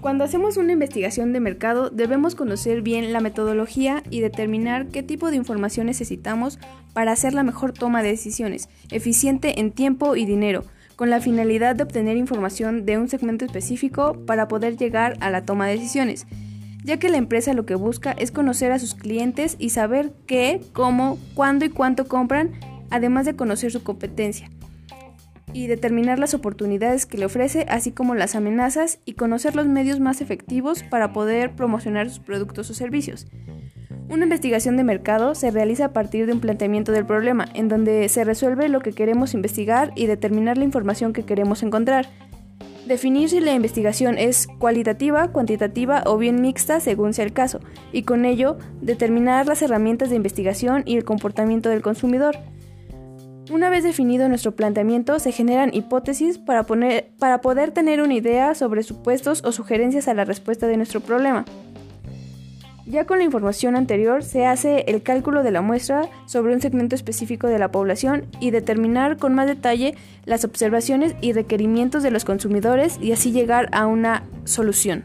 Cuando hacemos una investigación de mercado debemos conocer bien la metodología y determinar qué tipo de información necesitamos para hacer la mejor toma de decisiones, eficiente en tiempo y dinero, con la finalidad de obtener información de un segmento específico para poder llegar a la toma de decisiones, ya que la empresa lo que busca es conocer a sus clientes y saber qué, cómo, cuándo y cuánto compran, además de conocer su competencia y determinar las oportunidades que le ofrece, así como las amenazas y conocer los medios más efectivos para poder promocionar sus productos o servicios. Una investigación de mercado se realiza a partir de un planteamiento del problema, en donde se resuelve lo que queremos investigar y determinar la información que queremos encontrar. Definir si la investigación es cualitativa, cuantitativa o bien mixta según sea el caso, y con ello determinar las herramientas de investigación y el comportamiento del consumidor. Una vez definido nuestro planteamiento, se generan hipótesis para, poder tener una idea sobre supuestos o sugerencias a la respuesta de nuestro problema. Ya con la información anterior se hace el cálculo de la muestra sobre un segmento específico de la población y determinar con más detalle las observaciones y requerimientos de los consumidores y así llegar a una solución.